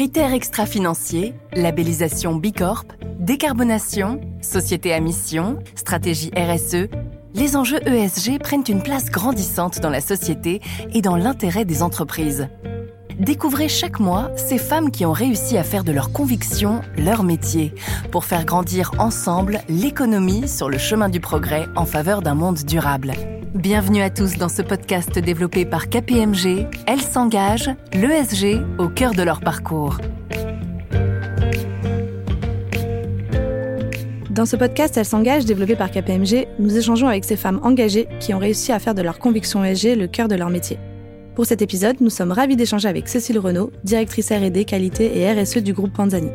Critères extra-financiers, labellisation Bicorp, décarbonation, société à mission, stratégie RSE, les enjeux ESG prennent une place grandissante dans la société et dans l'intérêt des entreprises. Découvrez chaque mois ces femmes qui ont réussi à faire de leur conviction leur métier pour faire grandir ensemble l'économie sur le chemin du progrès en faveur d'un monde durable. Bienvenue à tous dans ce podcast développé par KPMG. Elles s'engagent, l'ESG, au cœur de leur parcours. Dans ce podcast Elles s'engagent, développé par KPMG, nous échangeons avec ces femmes engagées qui ont réussi à faire de leur conviction ESG le cœur de leur métier. Pour cet épisode, nous sommes ravis d'échanger avec Cécile Renaud, directrice R&D, qualité et RSE du groupe Panzani.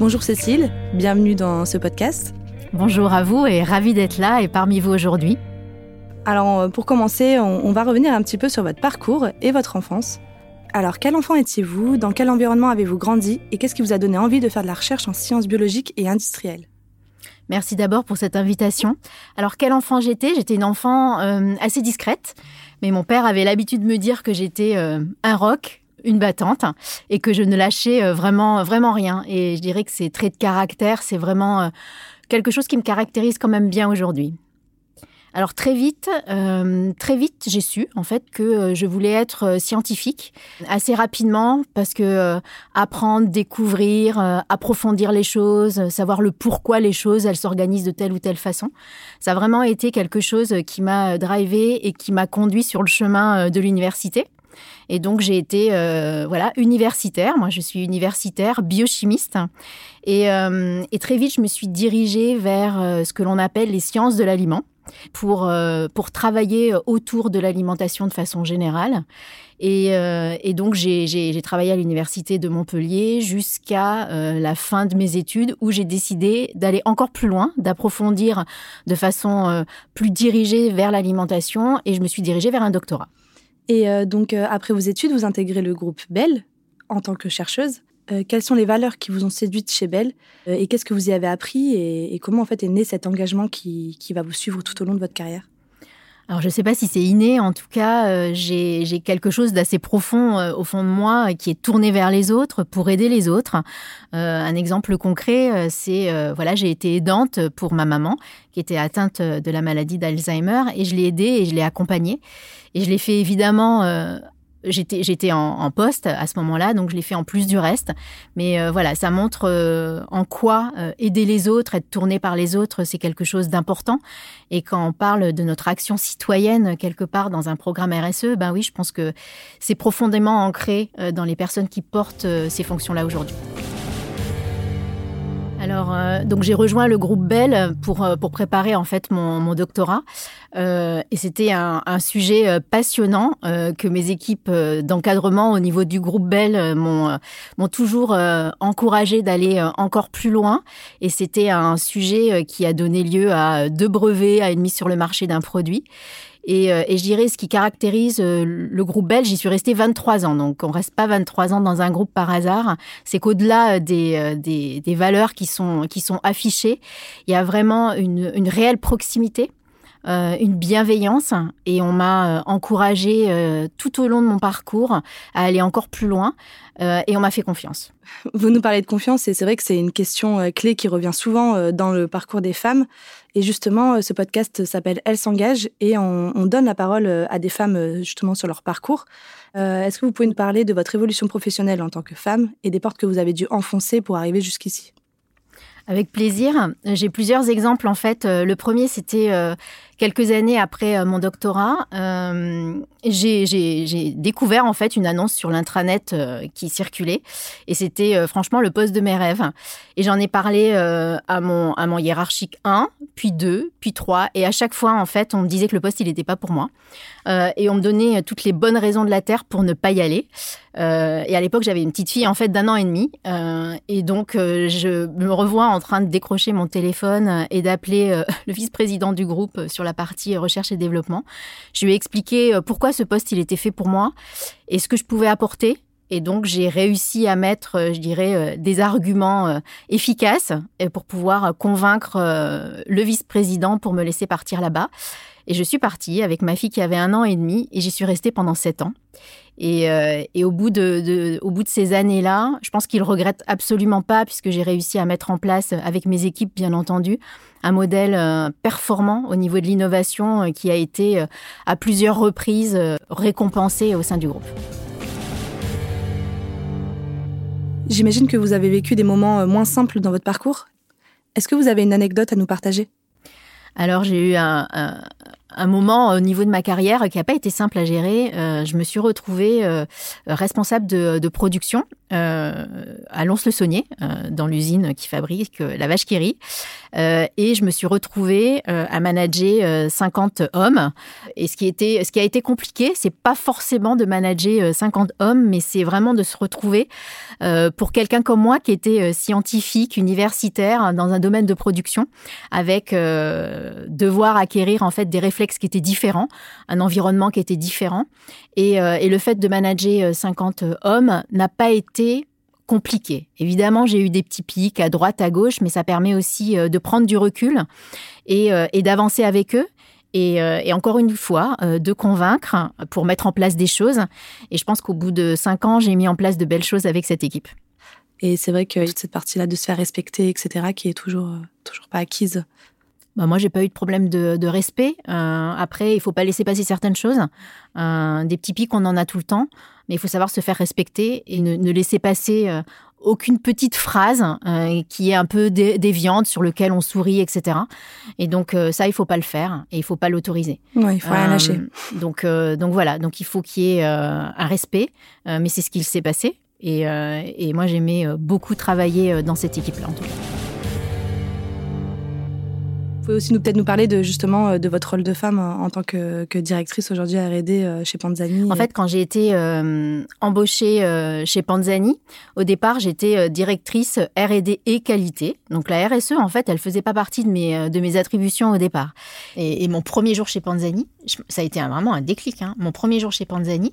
Bonjour Cécile, bienvenue dans ce podcast. Bonjour à vous et ravi d'être là et parmi vous aujourd'hui. Alors euh, pour commencer, on, va revenir un petit peu sur votre parcours et votre enfance. Alors quel enfant étiez-vous? Dans quel environnement avez-vous grandi? Et qu'est-ce qui vous a donné envie de faire de la recherche en sciences biologiques et industrielles? Merci d'abord pour cette invitation. Alors quel enfant j'étais? J'étais une enfant euh, assez discrète. Mais mon père avait l'habitude de me dire que j'étais euh, un roc, une battante, et que je ne lâchais euh, vraiment, vraiment rien. Et je dirais que ces traits de caractère, c'est vraiment euh, quelque chose qui me caractérise quand même bien aujourd'hui. Alors très vite, euh, très vite, j'ai su en fait que euh, je voulais être euh, scientifique assez rapidement parce que apprendre, découvrir, approfondir les choses, savoir le pourquoi les choses, elles s'organisent de telle ou telle façon, ça a vraiment été quelque chose qui m'a drivé et qui m'a conduit sur le chemin de l'université. Et donc j'ai été voilà universitaire. Moi, je suis universitaire biochimiste. Et, et, très vite, je me suis dirigée vers ce que l'on appelle les sciences de l'aliment pour, euh, pour travailler autour de l'alimentation de façon générale. Et, euh, et donc, j'ai travaillé à l'université de Montpellier jusqu'à euh, la fin de mes études où j'ai décidé d'aller encore plus loin, d'approfondir de façon plus dirigée vers l'alimentation et je me suis dirigée vers un doctorat. Et donc, après vos études, vous intégrez le groupe Bell en tant que chercheuse. Euh, quelles sont les valeurs qui vous ont séduite chez Belle euh, et qu'est-ce que vous y avez appris et, comment en fait est né cet engagement qui, va vous suivre tout au long de votre carrière? Alors je ne sais pas si c'est inné, en tout cas euh, j'ai quelque chose d'assez profond au fond de moi qui est tourné vers les autres pour aider les autres. un exemple concret, c'est voilà j'ai été aidante pour ma maman qui était atteinte de la maladie d'Alzheimer et je l'ai aidée et je l'ai accompagnée et je l'ai fait évidemment J'étais, j'étais en, poste à ce moment-là, donc je l'ai fait en plus du reste. Mais euh, voilà, ça montre euh, en quoi euh, aider les autres, être tourné par les autres, c'est quelque chose d'important. Et quand on parle de notre action citoyenne quelque part dans un programme RSE, ben oui, je pense que c'est profondément ancré dans les personnes qui portent ces fonctions-là aujourd'hui. Alors, euh, donc j'ai rejoint le groupe Bell pour, euh, pour préparer en fait mon, mon doctorat. Euh, et c'était un, un, sujet euh, passionnant que mes équipes d'encadrement au niveau du groupe Bell m'ont m'ont toujours encouragé d'aller encore plus loin. Et c'était un sujet qui a donné lieu à deux brevets, à une mise sur le marché d'un produit. Et, euh, et, je dirais ce qui caractérise euh, le groupe belge, j'y suis restée 23 ans. Donc on reste pas 23 ans dans un groupe par hasard. C'est qu'au-delà euh, des, des, des, valeurs qui sont, qui sont affichées, il y a vraiment une, une réelle proximité. Euh, une bienveillance et on m'a encouragé euh, tout au long de mon parcours à aller encore plus loin euh, et on m'a fait confiance. Vous nous parlez de confiance et c'est vrai que c'est une question clé qui revient souvent dans le parcours des femmes. Et justement, euh, ce podcast s'appelle Elles s'engagent et on, donne la parole euh, à des femmes euh, justement sur leur parcours. Est-ce que vous pouvez nous parler de votre évolution professionnelle en tant que femme et des portes que vous avez dû enfoncer pour arriver jusqu'ici? Avec plaisir. J'ai plusieurs exemples en fait. Le premier, c'était quelques années après euh, mon doctorat, euh, j'ai découvert en fait une annonce sur l'intranet euh, qui circulait et c'était franchement le poste de mes rêves. Et j'en ai parlé à mon hiérarchique 1, puis 2, puis 3 et à chaque fois en fait, on me disait que le poste il n'était pas pour moi. et on me donnait toutes les bonnes raisons de la terre pour ne pas y aller. et à l'époque, j'avais une petite fille en fait d'un an et demi, et donc je me revois en train de décrocher mon téléphone et d'appeler le vice-président du groupe sur la partie recherche et développement. Je lui ai expliqué euh, pourquoi ce poste il était fait pour moi et ce que je pouvais apporter. Et donc j'ai réussi à mettre, euh, je dirais, euh, des arguments efficaces pour pouvoir convaincre le vice-président pour me laisser partir là-bas. Et je suis partie avec ma fille qui avait un an et demi et j'y suis restée pendant sept ans. Et, euh, au, bout de, au bout de ces années-là, je pense qu'il regrette absolument pas puisque j'ai réussi à mettre en place, avec mes équipes bien entendu, un modèle euh, performant au niveau de l'innovation euh, qui a été à plusieurs reprises récompensé au sein du groupe. J'imagine que vous avez vécu des moments moins simples dans votre parcours. Est-ce que vous avez une anecdote à nous partager? Alors j'ai eu un, moment au niveau de ma carrière qui n'a pas été simple à gérer. Euh, je me suis retrouvée euh, responsable de, production euh, à Lons-le-Saunier, dans l'usine qui fabrique la vache qui rit. et je me suis retrouvée à manager 50 hommes. Et ce qui, était, ce qui a été compliqué, c'est pas forcément de manager 50 hommes, mais c'est vraiment de se retrouver pour quelqu'un comme moi qui était scientifique, universitaire, dans un domaine de production, avec devoir acquérir en fait des qui était différent, un environnement qui était différent. Et, euh, le fait de manager 50 euh, hommes n'a pas été compliqué. Évidemment, j'ai eu des petits pics à droite, à gauche, mais ça permet aussi euh, de prendre du recul et, d'avancer avec eux. Et, encore une fois, de convaincre pour mettre en place des choses. Et je pense qu'au bout de cinq ans, j'ai mis en place de belles choses avec cette équipe. Et c'est vrai que cette partie-là de se faire respecter, etc., qui est toujours, toujours pas acquise bah moi, j'ai pas eu de problème de, respect. Euh, après, il faut pas laisser passer certaines choses. Euh, des petits pics, on en a tout le temps, mais il faut savoir se faire respecter et ne, laisser passer euh, aucune petite phrase qui est un peu déviante sur lequel on sourit, etc. Et donc ça, il faut pas le faire et il faut pas l'autoriser. Ouais, il faut rien lâcher. Donc, donc voilà, donc il faut qu'il y ait un respect, mais c'est ce qu'il s'est passé. Et, et moi, j'aimais beaucoup travailler dans cette équipe-là, en tout cas. Vous pouvez aussi nous peut-être nous parler de justement euh, de votre rôle de femme en tant que, directrice aujourd'hui à R&D euh, chez Panzani. En fait, quand j'ai été euh, embauchée chez Panzani, au départ, j'étais directrice R&D et qualité. Donc la RSE, en fait, elle faisait pas partie de mes de mes attributions au départ. Et, mon premier jour chez Panzani, ça a été vraiment un déclic. Hein. Mon premier jour chez Panzani,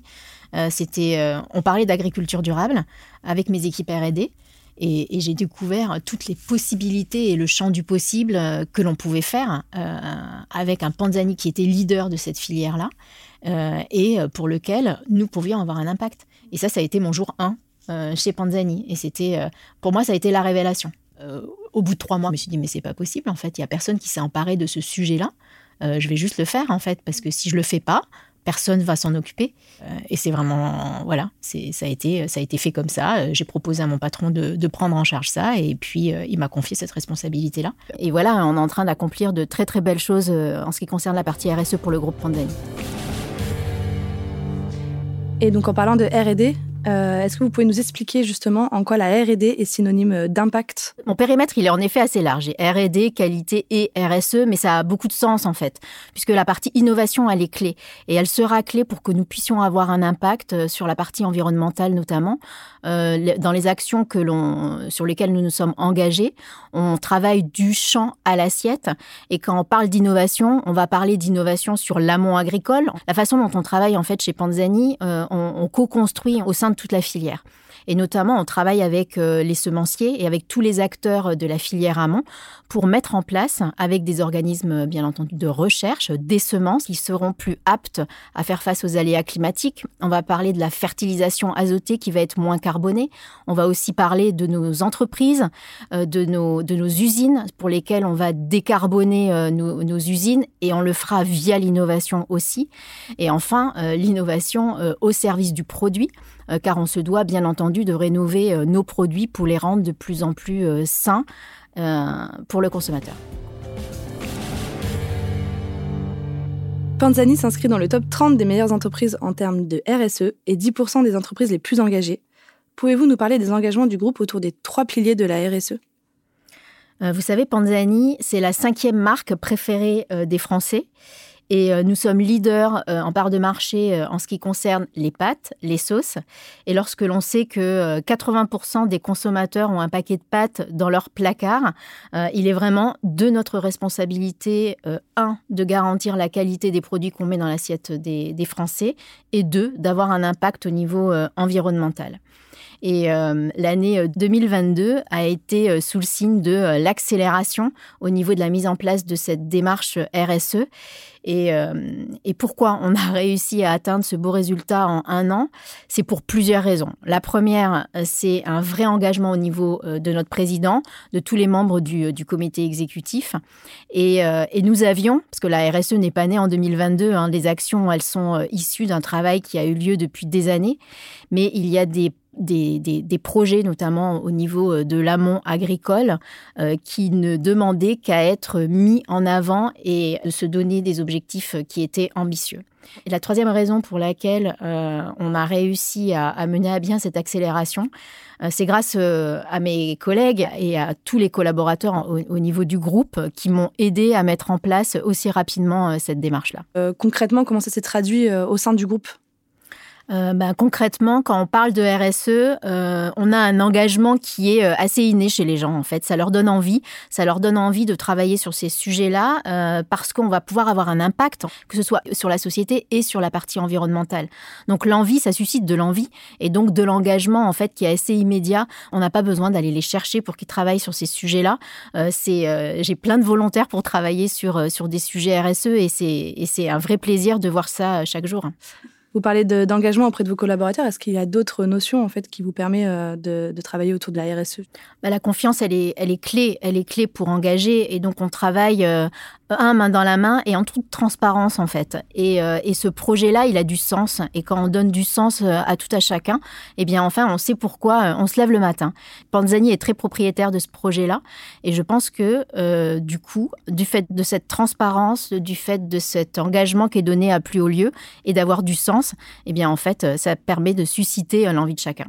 c'était, on parlait d'agriculture durable avec mes équipes R&D. Et, j'ai découvert toutes les possibilités et le champ du possible euh, que l'on pouvait faire euh, avec un Panzani qui était leader de cette filière-là euh, et pour lequel nous pouvions avoir un impact. Et ça, ça a été mon jour 1 chez Panzani. Et c'était, pour moi, ça a été la révélation. au bout de trois mois, je me suis dit, mais c'est pas possible, en fait, il y a personne qui s'est emparé de ce sujet-là. je vais juste le faire, en fait, parce que si je le fais pas, personne va s'en occuper. Euh, et c'est vraiment, voilà, c'est, ça, a été, ça a été fait comme ça. Euh, j'ai proposé à mon patron de, prendre en charge ça et puis euh, il m'a confié cette responsabilité-là. Et voilà, on est en train d'accomplir de très très belles choses en ce qui concerne la partie RSE pour le groupe Pandani. Et donc en parlant de RD, euh, est-ce que vous pouvez nous expliquer justement en quoi la R&D est synonyme euh, d'impact? Mon périmètre, il est en effet assez large. R&D, qualité et RSE, mais ça a beaucoup de sens en fait, puisque la partie innovation, elle est clé. Et elle sera clé pour que nous puissions avoir un impact euh, sur la partie environnementale notamment. dans les actions que sur lesquelles nous nous sommes engagés, on travaille du champ à l'assiette. Et quand on parle d'innovation, on va parler d'innovation sur l'amont agricole. La façon dont on travaille en fait chez Panzani, on, on co-construit au sein de toute la filière. Et notamment, on travaille avec euh, les semenciers et avec tous les acteurs de la filière amont pour mettre en place, avec des organismes bien entendu de recherche, des semences qui seront plus aptes à faire face aux aléas climatiques. On va parler de la fertilisation azotée qui va être moins carbonée. On va aussi parler de nos entreprises, euh, de nos, usines pour lesquelles on va décarboner euh, nos, usines et on le fera via l'innovation aussi. Et enfin, l'innovation au service du produit euh, car on se doit bien entendu de rénover euh, nos produits pour les rendre de plus en plus euh, sains pour le consommateur. Panzani s'inscrit dans le top 30 des meilleures entreprises en termes de RSE et 10% des entreprises les plus engagées. Pouvez-vous nous parler des engagements du groupe autour des trois piliers de la RSE Vous savez, Panzani, c'est la cinquième marque préférée des Français. Et euh, nous sommes leaders euh, en part de marché euh, en ce qui concerne les pâtes, les sauces. Et lorsque l'on sait que 80% des consommateurs ont un paquet de pâtes dans leur placard, il est vraiment de notre responsabilité, un, de garantir la qualité des produits qu'on met dans l'assiette des, des, Français, et deux, d'avoir un impact au niveau environnemental. Et euh, l'année 2022 a été sous le signe de l'accélération au niveau de la mise en place de cette démarche RSE. Et, pourquoi on a réussi à atteindre ce beau résultat en un an? C'est pour plusieurs raisons. La première, c'est un vrai engagement au niveau de notre président, de tous les membres du, comité exécutif. Et, et, nous avions, parce que la RSE n'est pas née en 2022, hein, les actions, elles sont issues d'un travail qui a eu lieu depuis des années, mais il y a des des, projets, notamment au niveau euh, de l'amont agricole, euh, qui ne demandaient qu'à être mis en avant et de se donner des objectifs qui étaient ambitieux. Et la troisième raison pour laquelle euh, on a réussi à, mener à bien cette accélération, c'est grâce à mes collègues et à tous les collaborateurs au, au niveau du groupe qui m'ont aidé à mettre en place aussi rapidement cette démarche-là. concrètement, comment ça s'est traduit au sein du groupe? Euh, bah, concrètement, quand on parle de RSE, euh, on a un engagement qui est euh, assez inné chez les gens. En fait, ça leur donne envie, ça leur donne envie de travailler sur ces sujets-là parce qu'on va pouvoir avoir un impact, que ce soit sur la société et sur la partie environnementale. Donc l'envie, ça suscite de l'envie et donc de l'engagement en fait qui est assez immédiat. On n'a pas besoin d'aller les chercher pour qu'ils travaillent sur ces sujets-là. c'est, j'ai plein de volontaires pour travailler sur sur des sujets RSE et c'est un vrai plaisir de voir ça chaque jour. Vous parlez d'engagement auprès de vos collaborateurs. Est-ce qu'il y a d'autres notions en fait qui vous permettent euh, de, travailler autour de la RSE bah, La confiance, elle est, elle est clé. Elle est clé pour engager. Et donc, on travaille euh, un main dans la main et en toute transparence en fait. Et, euh, et ce projet-là, il a du sens. Et quand on donne du sens à tout à chacun, eh bien, enfin, on sait pourquoi on se lève le matin. Panzani est très propriétaire de ce projet-là. Et je pense que du coup, du fait de cette transparence, du fait de cet engagement qui est donné à plus haut lieu et d'avoir du sens, eh bien en fait, euh, ça permet de susciter euh, l'envie de chacun.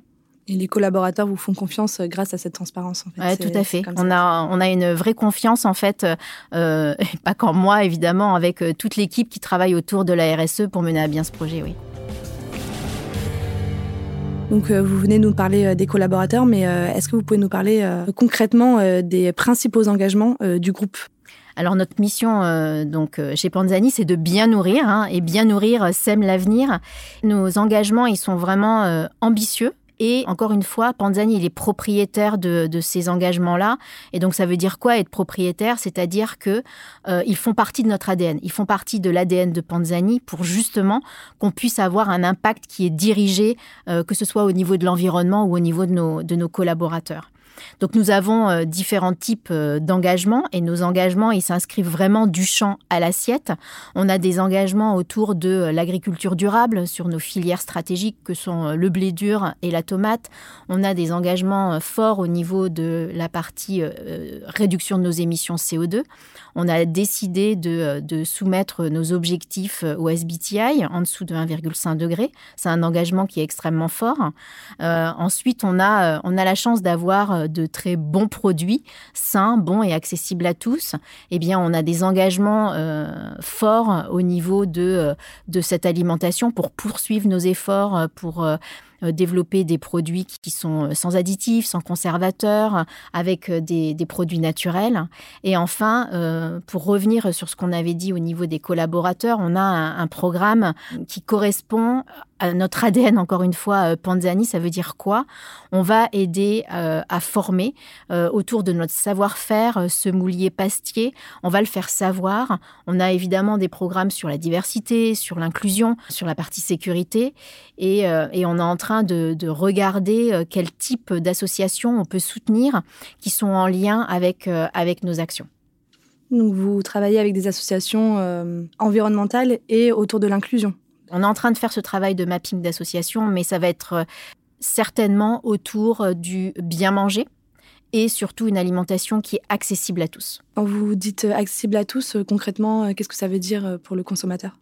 Et les collaborateurs vous font confiance euh, grâce à cette transparence. En fait. tout à fait. On a, on a une vraie confiance, en fait, pas qu'en moi, évidemment, avec toute l'équipe qui travaille autour de la RSE pour mener à bien ce projet, oui. Donc, vous venez nous parler des collaborateurs, mais est-ce que vous pouvez nous parler concrètement des principaux engagements du groupe? Alors notre mission euh, donc euh, chez Panzani, c'est de bien nourrir hein, et bien nourrir euh, sème l'avenir. Nos engagements, ils sont vraiment ambitieux. Et encore une fois, Panzani, il est propriétaire de, ces engagements-là. Et donc, ça veut dire quoi être propriétaire? C'est-à-dire que ils font partie de notre ADN. Ils font partie de l'ADN de Panzani pour justement qu'on puisse avoir un impact qui est dirigé, que ce soit au niveau de l'environnement ou au niveau de nos, de nos collaborateurs. Donc nous avons euh, différents types euh, d'engagements et nos engagements, ils s'inscrivent vraiment du champ à l'assiette. On a des engagements autour de euh, l'agriculture durable sur nos filières stratégiques que sont le blé dur et la tomate. On a des engagements forts au niveau de la partie réduction de nos émissions CO2. On a décidé de, de soumettre nos objectifs au SBTI en dessous de 1,5 degré. C'est un engagement qui est extrêmement fort. ensuite, on a, on a la chance d'avoir de très bons produits, sains, bons et accessibles à tous, eh bien, on a des engagements euh, forts au niveau de, euh, de cette alimentation pour poursuivre nos efforts, euh, pour développer des produits qui sont euh, sans additifs, sans conservateurs, avec euh, des, produits naturels. Et enfin, pour revenir sur ce qu'on avait dit au niveau des collaborateurs, on a un, programme qui correspond à notre ADN, encore une fois, Panzani, ça veut dire quoi? On va aider à former autour de notre savoir-faire, ce moulier pastier. On va le faire savoir. On a évidemment des programmes sur la diversité, sur l'inclusion, sur la partie sécurité. Et, on est en de, regarder euh, quel type d'associations on peut soutenir qui sont en lien avec, euh, avec nos actions. Donc vous travaillez avec des associations euh, environnementales et autour de l'inclusion. On est en train de faire ce travail de mapping d'associations, mais ça va être certainement autour du bien manger et surtout une alimentation qui est accessible à tous. Quand vous dites accessible à tous, concrètement, qu'est-ce que ça veut dire pour le consommateur?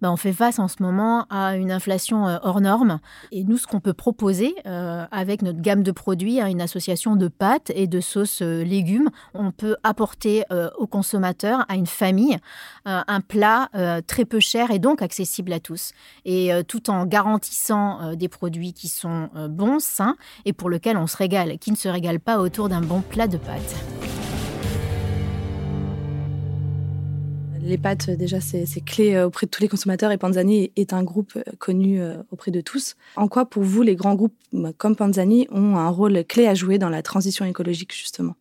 Bah, on fait face en ce moment à une inflation euh, hors norme. Et nous, ce qu'on peut proposer euh, avec notre gamme de produits, hein, une association de pâtes et de sauces euh, légumes, on peut apporter aux consommateurs, à une famille, un plat très peu cher et donc accessible à tous. Et tout en garantissant des produits qui sont bons, sains et pour lesquels on se régale, qui ne se régale pas autour d'un bon plat de pâtes. Les pâtes, déjà, c'est clé auprès de tous les consommateurs et Panzani est un groupe connu auprès de tous. En quoi, pour vous, les grands groupes comme Panzani ont un rôle clé à jouer dans la transition écologique, justement?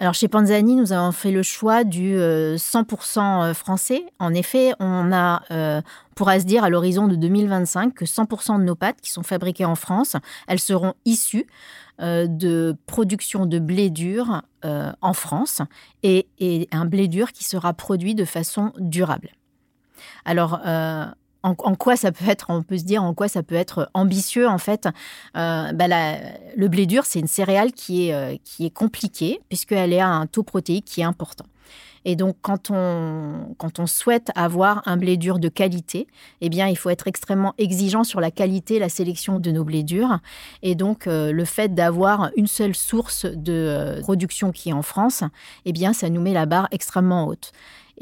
Alors chez Panzani, nous avons fait le choix du 100% français. En effet, on a, on pourra se dire à l'horizon de 2025 que 100% de nos pâtes qui sont fabriquées en France, elles seront issues euh, de production de blé dur euh, en France et, un blé dur qui sera produit de façon durable. Alors, euh, en, quoi ça peut être, on peut se dire en quoi ça peut être ambitieux en fait. Bah, le blé dur, c'est une céréale qui est, qui est compliquée puisqu'elle a un taux protéique qui est important. Et donc, quand on, quand on souhaite avoir un blé dur de qualité, eh bien, il faut être extrêmement exigeant sur la qualité, la sélection de nos blés durs. Et donc, euh, le fait d'avoir une seule source de euh, production qui est en France, eh bien, ça nous met la barre extrêmement haute.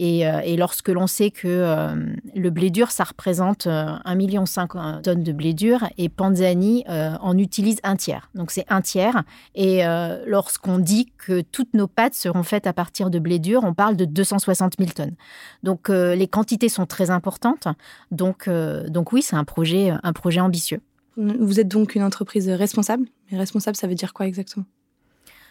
Euh, et, lorsque l'on sait que euh, le blé dur, ça représente 1,5 euh, million de tonnes de blé dur et Panzani en utilise un tiers. Donc c'est un tiers. Et lorsqu'on dit que toutes nos pâtes seront faites à partir de blé dur, on parle de 260 000 tonnes. Donc les quantités sont très importantes. Donc, donc oui, c'est un projet, un projet ambitieux. Vous êtes donc une entreprise responsable? Mais responsable, ça veut dire quoi exactement?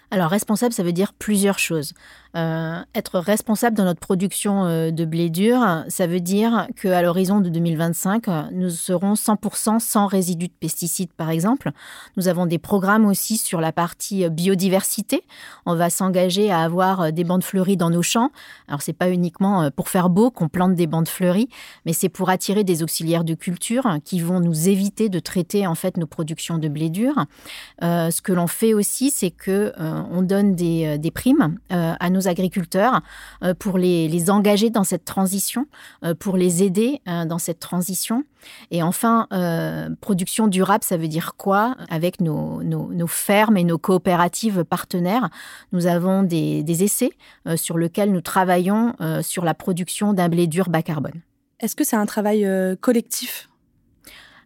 Alors responsable, ça veut dire plusieurs choses. Euh, être responsable dans notre production euh, de blé dur, ça veut dire qu'à l'horizon de 2025, nous serons 100% sans résidus de pesticides, par exemple. Nous avons des programmes aussi sur la partie biodiversité. On va s'engager à avoir des bandes fleuries dans nos champs. Alors c'est pas uniquement pour faire beau qu'on plante des bandes fleuries, mais c'est pour attirer des auxiliaires de culture qui vont nous éviter de traiter en fait nos productions de blé dur. Euh, ce que l'on fait aussi, c'est que on donne des, des primes à nos agriculteurs euh, pour les, engager dans cette transition, euh, pour les aider euh, dans cette transition. Et enfin, production durable, ça veut dire quoi? Avec nos, fermes et nos coopératives partenaires, nous avons des, des essais sur lesquels nous travaillons sur la production d'un blé dur bas carbone. Est-ce que c'est un travail collectif?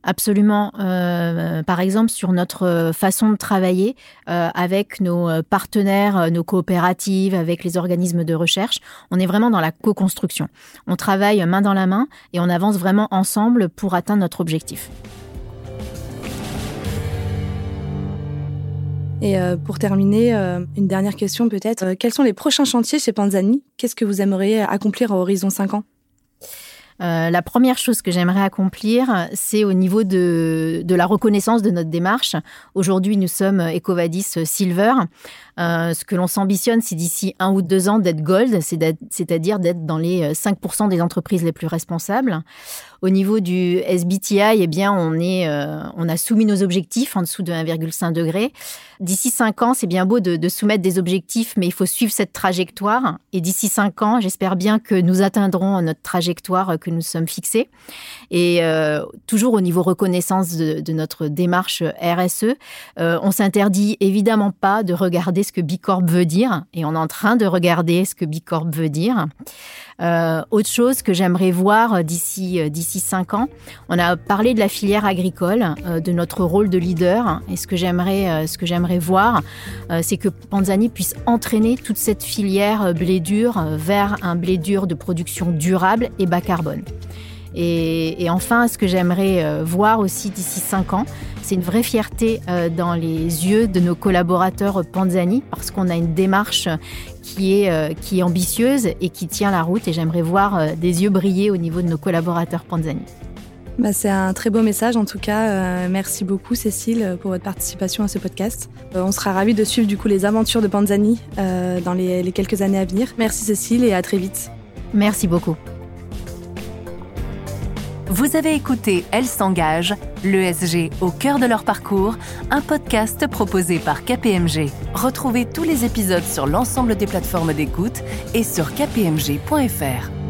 Absolument. Euh, par exemple, sur notre façon de travailler euh, avec nos partenaires, nos coopératives, avec les organismes de recherche, on est vraiment dans la co-construction. On travaille main dans la main et on avance vraiment ensemble pour atteindre notre objectif. Et euh, pour terminer, une dernière question peut-être. quels sont les prochains chantiers chez Panzani? Qu'est-ce que vous aimeriez accomplir à horizon 5 ans? Euh, la première chose que j'aimerais accomplir, c'est au niveau de, de, la reconnaissance de notre démarche. Aujourd'hui, nous sommes Ecovadis Silver. Euh, ce que l'on s'ambitionne, c'est d'ici un ou deux ans d'être gold, c'est-à-dire d'être dans les 5% des entreprises les plus responsables. Au niveau du SBTI, eh bien, on, est, euh, on a soumis nos objectifs en dessous de 1,5 degré. D'ici 5 ans, c'est bien beau de, soumettre des objectifs, mais il faut suivre cette trajectoire. Et d'ici 5 ans, j'espère bien que nous atteindrons notre trajectoire que nous sommes fixée. Et euh, toujours au niveau reconnaissance de, notre démarche RSE, on s'interdit évidemment pas de regarder ce que Bicorp veut dire, et on est en train de regarder ce que Bicorp veut dire. Euh, autre chose que j'aimerais voir d'ici euh, d'ici cinq ans, on a parlé de la filière agricole, euh, de notre rôle de leader, et ce que j'aimerais ce que j'aimerais voir, c'est que Panzani puisse entraîner toute cette filière blé dur vers un blé dur de production durable et bas carbone. Et, enfin, ce que j'aimerais euh, voir aussi d'ici cinq ans, c'est une vraie fierté euh, dans les yeux de nos collaborateurs Panzani, parce qu'on a une démarche qui est, euh, qui est ambitieuse et qui tient la route. Et j'aimerais voir des yeux briller au niveau de nos collaborateurs Panzani. Bah, c'est un très beau message en tout cas. merci beaucoup Cécile pour votre participation à ce podcast. on sera ravis de suivre du coup les aventures de Panzani dans les, les quelques années à venir. Merci Cécile et à très vite. Merci beaucoup. Vous avez écouté Elle s'engage, l'ESG au cœur de leur parcours, un podcast proposé par KPMG. Retrouvez tous les épisodes sur l'ensemble des plateformes d'écoute et sur kpmg.fr.